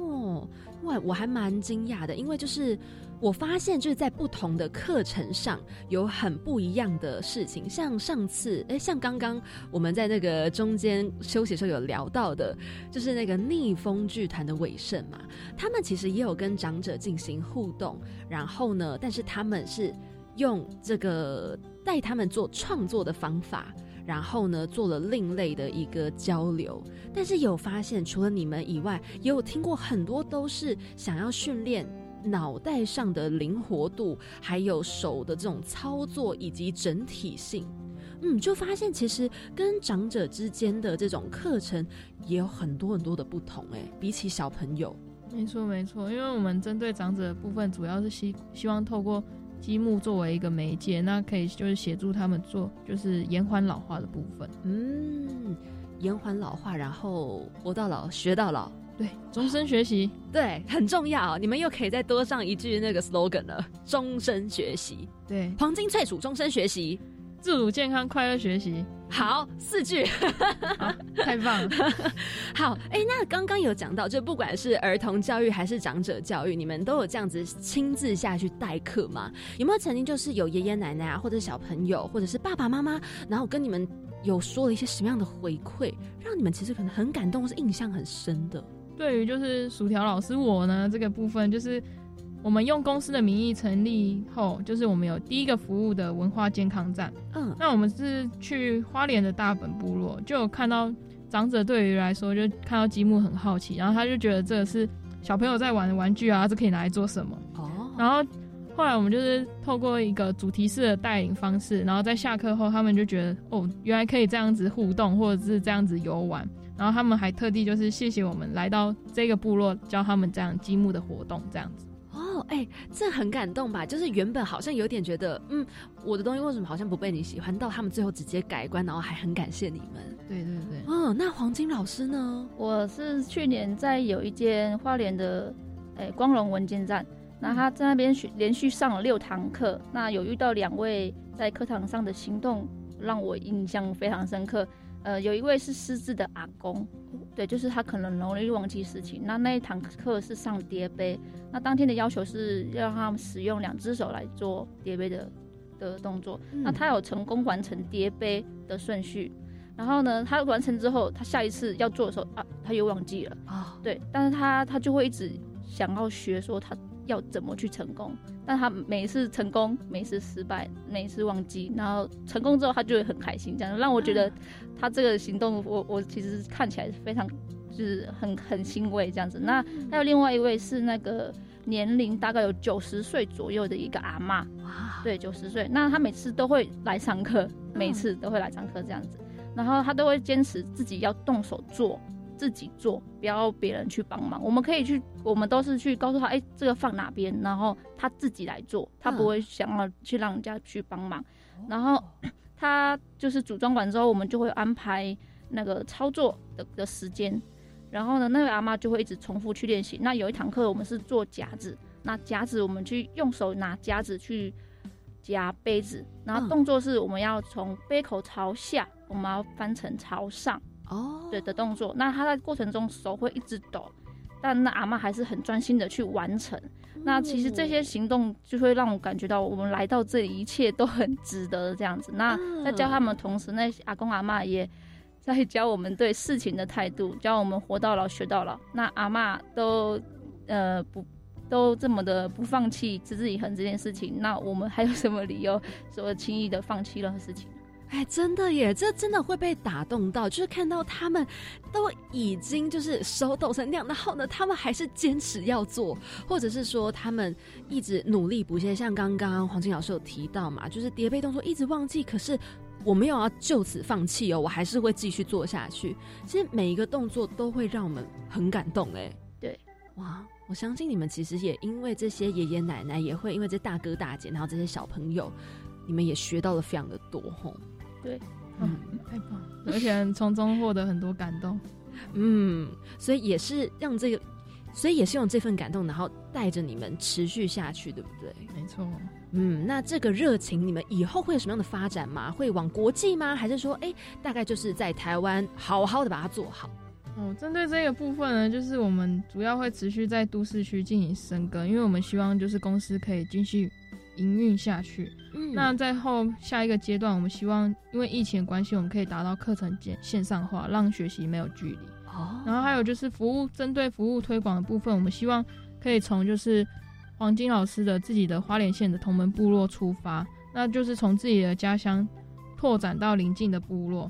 哦，哇，我还蛮惊讶的，因为就是我发现就是在不同的课程上有很不一样的事情。像上次，哎，像刚刚我们在那个中间休息的时候有聊到的，就是那个逆风剧团的尾盛嘛，他们其实也有跟长者进行互动，然后呢，但是他们是用这个带他们做创作的方法。然后呢，做了另类的一个交流，但是有发现，除了你们以外，也有听过很多都是想要训练脑袋上的灵活度，还有手的这种操作以及整体性。嗯，就发现其实跟长者之间的这种课程也有很多很多的不同。哎，比起小朋友，没错没错，因为我们针对长者的部分，主要是希希望透过。积木作为一个媒介，那可以就是协助他们做就是延缓老化的部分。嗯，延缓老化，然后活到老学到老，对，终身学习，对，很重要。你们又可以再多上一句那个 slogan 了，终身学习。对，黄金脆鼠，终身学习，自主健康快乐学习。好，四句，太棒了。*laughs* 好，哎、欸，那刚刚有讲到，就不管是儿童教育还是长者教育，你们都有这样子亲自下去代课吗？有没有曾经就是有爷爷奶奶啊，或者小朋友，或者是爸爸妈妈，然后跟你们有说了一些什么样的回馈，让你们其实可能很感动，或是印象很深的？对于就是薯条老师我呢，这个部分就是。我们用公司的名义成立后，就是我们有第一个服务的文化健康站。嗯，那我们是去花莲的大本部落，就有看到长者对于来说，就看到积木很好奇，然后他就觉得这个是小朋友在玩的玩具啊，这可以拿来做什么？哦，然后后来我们就是透过一个主题式的带领方式，然后在下课后，他们就觉得哦，原来可以这样子互动，或者是这样子游玩。然后他们还特地就是谢谢我们来到这个部落，教他们这样积木的活动，这样子。哦，哎、欸，这很感动吧？就是原本好像有点觉得，嗯，我的东西为什么好像不被你喜欢？到他们最后直接改观，然后还很感谢你们。对对对。哦，那黄金老师呢？我是去年在有一间花莲的，诶、欸，光荣文件站，那他在那边连续上了六堂课，那有遇到两位在课堂上的行动，让我印象非常深刻。呃，有一位是失智的阿公，对，就是他可能容易忘记事情。那那一堂课是上叠杯，那当天的要求是要让他们使用两只手来做叠杯的的动作。嗯那他有成功完成叠杯的顺序，然后呢，他完成之后，他下一次要做的时候啊，他又忘记了。啊、哦，对，但是他他就会一直想要学，说他要怎么去成功。但他每一次成功，每一次失败，每一次忘记，然后成功之后，他就会很开心，这样让我觉得他这个行动，我我其实看起来非常就是很很欣慰这样子。那还有另外一位是那个年龄大概有九十岁左右的一个阿妈，对，九十岁，那他每次都会来上课，每次都会来上课这样子，然后他都会坚持自己要动手做。自己做，不要别人去帮忙。我们可以去，我们都是去告诉他，哎、欸，这个放哪边，然后他自己来做，他不会想要去让人家去帮忙。嗯、然后 *clears throat* 他就是组装完之后，我们就会安排那个操作的的时间。然后呢，那位阿妈就会一直重复去练习。那有一堂课我们是做夹子，那夹子我们去用手拿夹子去夹杯子，然后动作是我们要从杯口朝下，我们要翻成朝上。哦，对的动作。那他在过程中手会一直抖，但那阿嬷还是很专心的去完成。那其实这些行动就会让我感觉到，我们来到这里一切都很值得这样子。那在教他们同时，那些阿公阿嬷也在教我们对事情的态度，教我们活到老学到老。那阿嬷都呃不都这么的不放弃、持之以恒这件事情，那我们还有什么理由说轻易的放弃任何事情？哎，真的耶，这真的会被打动到，就是看到他们都已经就是手抖成那样，然后呢，他们还是坚持要做，或者是说他们一直努力不懈。像刚刚黄金老师有提到嘛，就是叠被动作一直忘记，可是我没有要就此放弃哦，我还是会继续做下去。其实每一个动作都会让我们很感动哎。对，哇，我相信你们其实也因为这些爷爷奶奶，也会因为这大哥大姐，然后这些小朋友，你们也学到了非常的多吼。对，嗯，太棒了，而且从中获得很多感动，*laughs* 嗯，所以也是让这个，所以也是用这份感动，然后带着你们持续下去，对不对？没错，嗯，那这个热情，你们以后会有什么样的发展吗？会往国际吗？还是说，哎，大概就是在台湾好好的把它做好？哦，针对这个部分呢，就是我们主要会持续在都市区进行深耕，因为我们希望就是公司可以继续。营运下去，嗯那在后下一个阶段，我们希望因为疫情关系，我们可以达到课程线线上化，让学习没有距离。哦，然后还有就是服务，针对服务推广的部分，我们希望可以从就是黄金老师的自己的花莲县的同门部落出发，那就是从自己的家乡拓展到邻近的部落，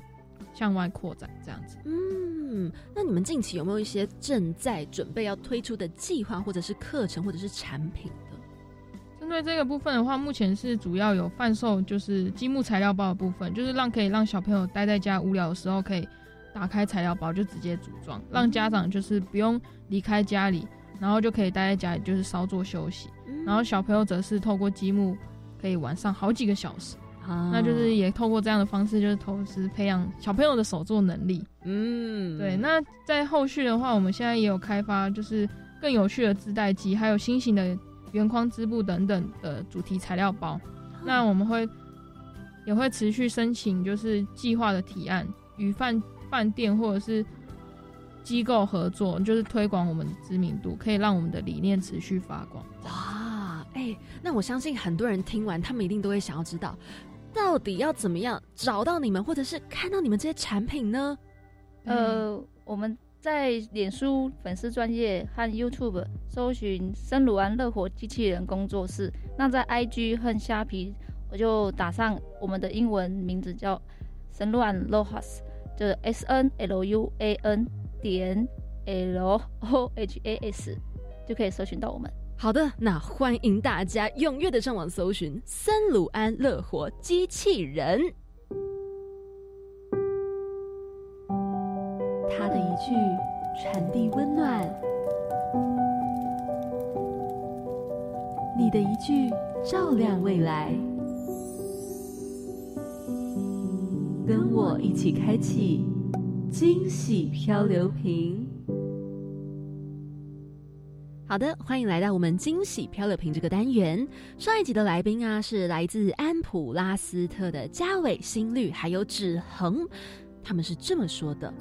向外扩展这样子。嗯，那你们近期有没有一些正在准备要推出的计划，或者是课程，或者是产品？针对这个部分的话，目前是主要有贩售，就是积木材料包的部分，就是让可以让小朋友待在家无聊的时候，可以打开材料包就直接组装，让家长就是不用离开家里，然后就可以待在家里就是稍作休息。然后小朋友则是透过积木可以玩上好几个小时，那就是也透过这样的方式，就是同时培养小朋友的手作能力。嗯，对。那在后续的话，我们现在也有开发，就是更有趣的自带机，还有新型的。原框织布等等的主题材料包，那我们会也会持续申请，就是计划的提案，与饭饭店或者是机构合作，就是推广我们的知名度，可以让我们的理念持续发光。哇，哎，那我相信很多人听完，他们一定都会想要知道，到底要怎么样找到你们，或者是看到你们这些产品呢？呃，我们。在脸书粉丝专业和 YouTube 搜寻“生鲁安乐活机器人工作室”，那在 IG 和虾皮我就打上我们的英文名字叫“生鲁安 Lohas”，就是 S N L U A N 点 L O H A S，就可以搜寻到我们。好的，那欢迎大家踊跃的上网搜寻“森鲁安乐活机器人”。句传递温暖，你的一句照亮未来，跟我一起开启惊喜漂流瓶。好的，欢迎来到我们惊喜漂流瓶这个单元。上一集的来宾啊，是来自安普拉斯特的嘉伟、心率还有指恒，他们是这么说的。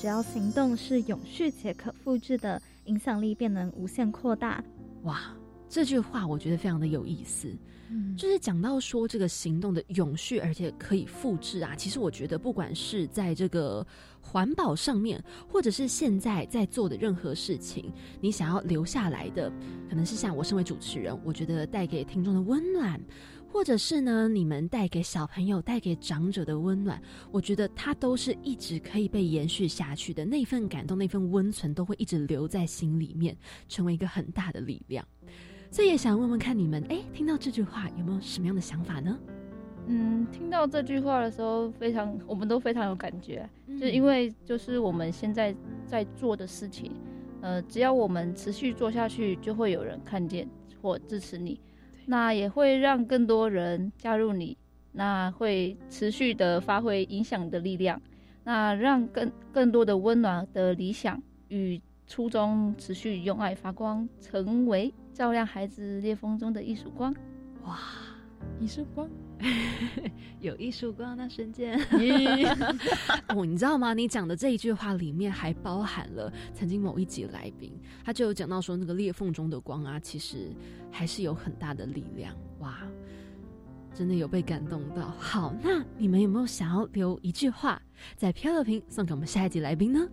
只要行动是永续且可复制的，影响力便能无限扩大。哇，这句话我觉得非常的有意思。嗯，就是讲到说这个行动的永续而且可以复制啊。其实我觉得，不管是在这个环保上面，或者是现在在做的任何事情，你想要留下来的，可能是像我身为主持人，我觉得带给听众的温暖。或者是呢，你们带给小朋友、带给长者的温暖，我觉得它都是一直可以被延续下去的。那份感动、那份温存，都会一直留在心里面，成为一个很大的力量。所以也想问问看你们，哎，听到这句话有没有什么样的想法呢？嗯，听到这句话的时候，非常，我们都非常有感觉，就是因为就是我们现在在做的事情，呃，只要我们持续做下去，就会有人看见或支持你。那也会让更多人加入你，那会持续的发挥影响的力量，那让更更多的温暖的理想与初衷持续用爱发光，成为照亮孩子裂缝中的一束光。哇，一束光，*laughs* 有一束光那瞬间。*laughs* 哦，你知道吗？你讲的这一句话里面还包含了曾经某一集来宾，他就有讲到说，那个裂缝中的光啊，其实还是有很大的力量。哇，真的有被感动到。好，那你们有没有想要留一句话在漂流瓶送给我们下一集来宾呢？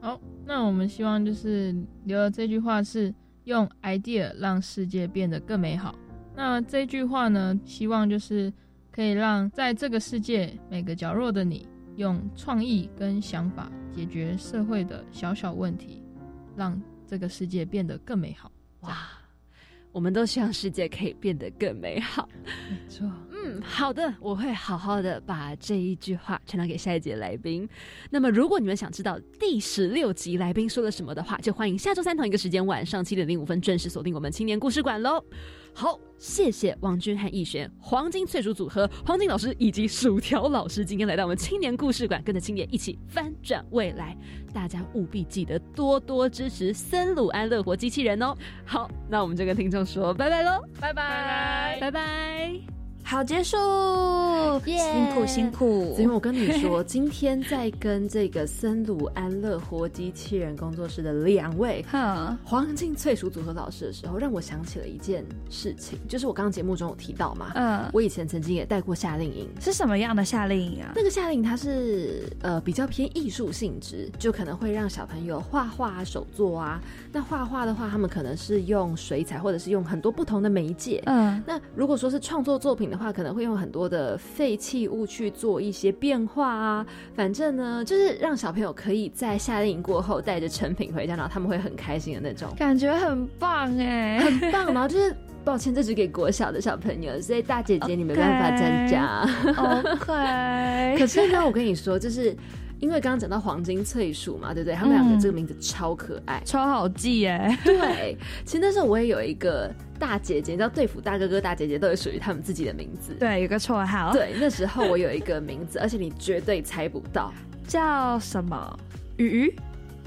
好，那我们希望就是留的这句话是用 idea 让世界变得更美好。那这句话呢，希望就是可以让在这个世界每个角落的你，用创意跟想法解决社会的小小问题，让这个世界变得更美好。哇，我们都希望世界可以变得更美好。没错。嗯，好的，我会好好的把这一句话传达给下一节来宾。那么，如果你们想知道第十六集来宾说了什么的话，就欢迎下周三同一个时间晚上七点零五分准时锁定我们青年故事馆喽。好，谢谢王军和逸璇、黄金翠竹组合、黄金老师以及薯条老师今天来到我们青年故事馆，跟着青年一起翻转未来。大家务必记得多多支持森鲁安乐活机器人哦。好，那我们就跟听众说拜拜喽，拜拜，拜拜。好，结束，辛苦辛苦。因为我跟你说，*laughs* 今天在跟这个森鲁安乐活机器人工作室的两位黄金翠鼠组合老师的时候，让我想起了一件事情，就是我刚刚节目中有提到嘛，嗯，我以前曾经也带过夏令营，是什么样的夏令营啊？那个夏令营它是呃比较偏艺术性质，就可能会让小朋友画画、手作啊。那画画的话，他们可能是用水彩，或者是用很多不同的媒介。嗯，那如果说是创作作品的话，可能会用很多的废弃物去做一些变化啊。反正呢，就是让小朋友可以在夏令营过后带着成品回家，然后他们会很开心的那种，感觉很棒哎，很棒。然后就是，抱歉，这只给国小的小朋友，所以大姐姐你没办法参加。*laughs* OK，可是呢，我跟你说，就是。因为刚刚讲到黄金翠鼠嘛，对不对？他们两个这个名字超可爱，超好记哎。对，其实那时候我也有一个大姐姐，你知道，对付大哥哥、大姐姐都有属于他们自己的名字。对，有个绰号。对，那时候我有一个名字，而且你绝对猜不到，叫什么？鱼？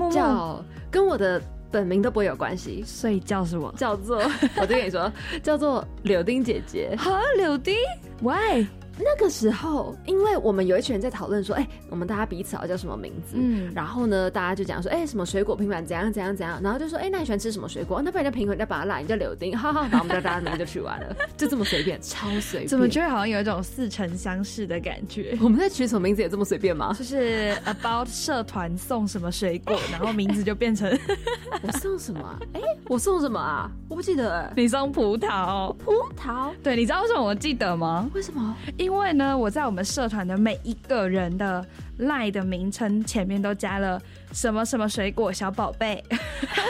叫跟我的本名都不会有关系，所以叫什么？叫做，*laughs* 我就跟你说，叫做柳丁姐姐。好，柳丁，Why？那个时候，因为我们有一群人在讨论说，哎，我们大家彼此要叫什么名字？嗯，然后呢，大家就讲说，哎，什么水果拼盘怎样怎样怎样，然后就说，哎，那你喜欢吃什么水果？那不然叫苹果，叫芭乐，你叫柳丁，哈哈，然后我们就大家名就取完了，*laughs* 就这么随便，超随便。怎么觉得好像有一种似曾相识的感觉？我们在取什么名字也这么随便吗？就是 about 社团送什么水果，然后名字就变成 *laughs* 我送什么？哎，我送什么啊？我不记得。你送葡萄，葡萄。对，你知道为什么我记得吗？为什么？因因为呢，我在。我们社团的每一个人的 lie 的名称前面都加了什么什么水果小宝贝，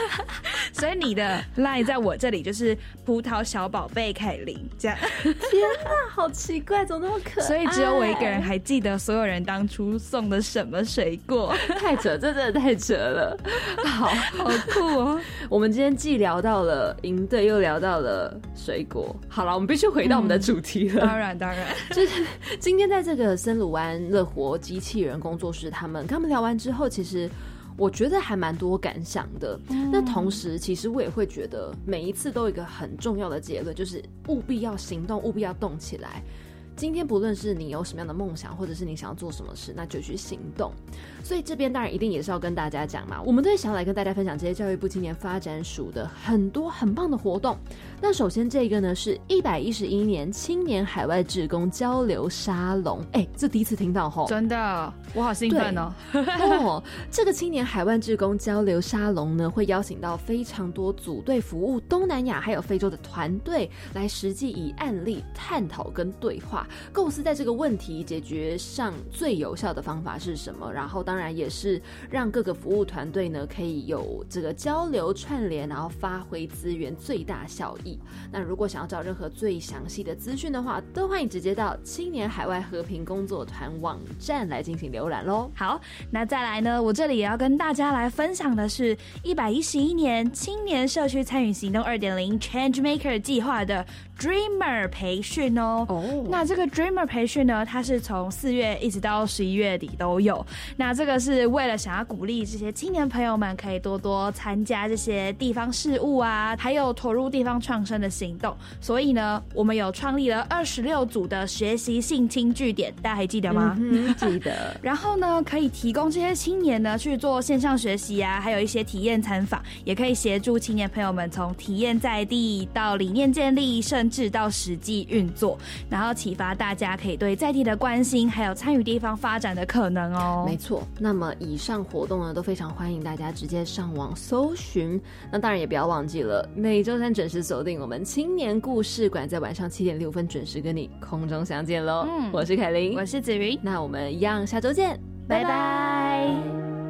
*laughs* 所以你的 lie 在我这里就是葡萄小宝贝凯琳这样。好奇怪，怎么那么可爱？所以只有我一个人还记得所有人当初送的什么水果，太扯，这真的太扯了。好好酷哦！*laughs* 我们今天既聊到了营队，又聊到了水果。好了，我们必须回到我们的主题了。当然，当然，*laughs* 就是今天。在这个森鲁湾乐活机器人工作室，他们跟他们聊完之后，其实我觉得还蛮多感想的。那同时，其实我也会觉得每一次都有一个很重要的结论，就是务必要行动，务必要动起来。今天不论是你有什么样的梦想，或者是你想要做什么事，那就去行动。所以这边当然一定也是要跟大家讲嘛，我们都想要来跟大家分享这些教育部青年发展署的很多很棒的活动。那首先这个呢是一百一十一年青年海外志工交流沙龙，哎，这第一次听到吼，真的，我好兴奋哦。哦，*laughs* 这个青年海外志工交流沙龙呢，会邀请到非常多组队服务东南亚还有非洲的团队，来实际以案例探讨跟对话，构思在这个问题解决上最有效的方法是什么，然后当然也是让各个服务团队呢可以有这个交流串联，然后发挥资源最大效益。那如果想要找任何最详细的资讯的话，都欢迎直接到青年海外和平工作团网站来进行浏览喽。好，那再来呢，我这里也要跟大家来分享的是一百一十一年青年社区参与行动二点零 Change Maker 计划的 Dreamer 培训哦。哦，那这这个 Dreamer 培训呢，它是从四月一直到十一月底都有。那这个是为了想要鼓励这些青年朋友们可以多多参加这些地方事务啊，还有投入地方创生的行动。所以呢，我们有创立了二十六组的学习性侵据点，大家还记得吗？嗯，*laughs* 记得。然后呢，可以提供这些青年呢去做线上学习啊，还有一些体验参访，也可以协助青年朋友们从体验在地到理念建立，甚至到实际运作，然后启发大家可以对在地的关心，还有参与地方发展的可能哦。没错，那么以上活动呢，都非常欢迎大家直接上网搜寻。那当然也不要忘记了，每周三准时锁定我们青年故事馆，在晚上七点六分准时跟你空中相见喽。嗯，我是凯琳，我是子云，那我们一样下周见，拜拜。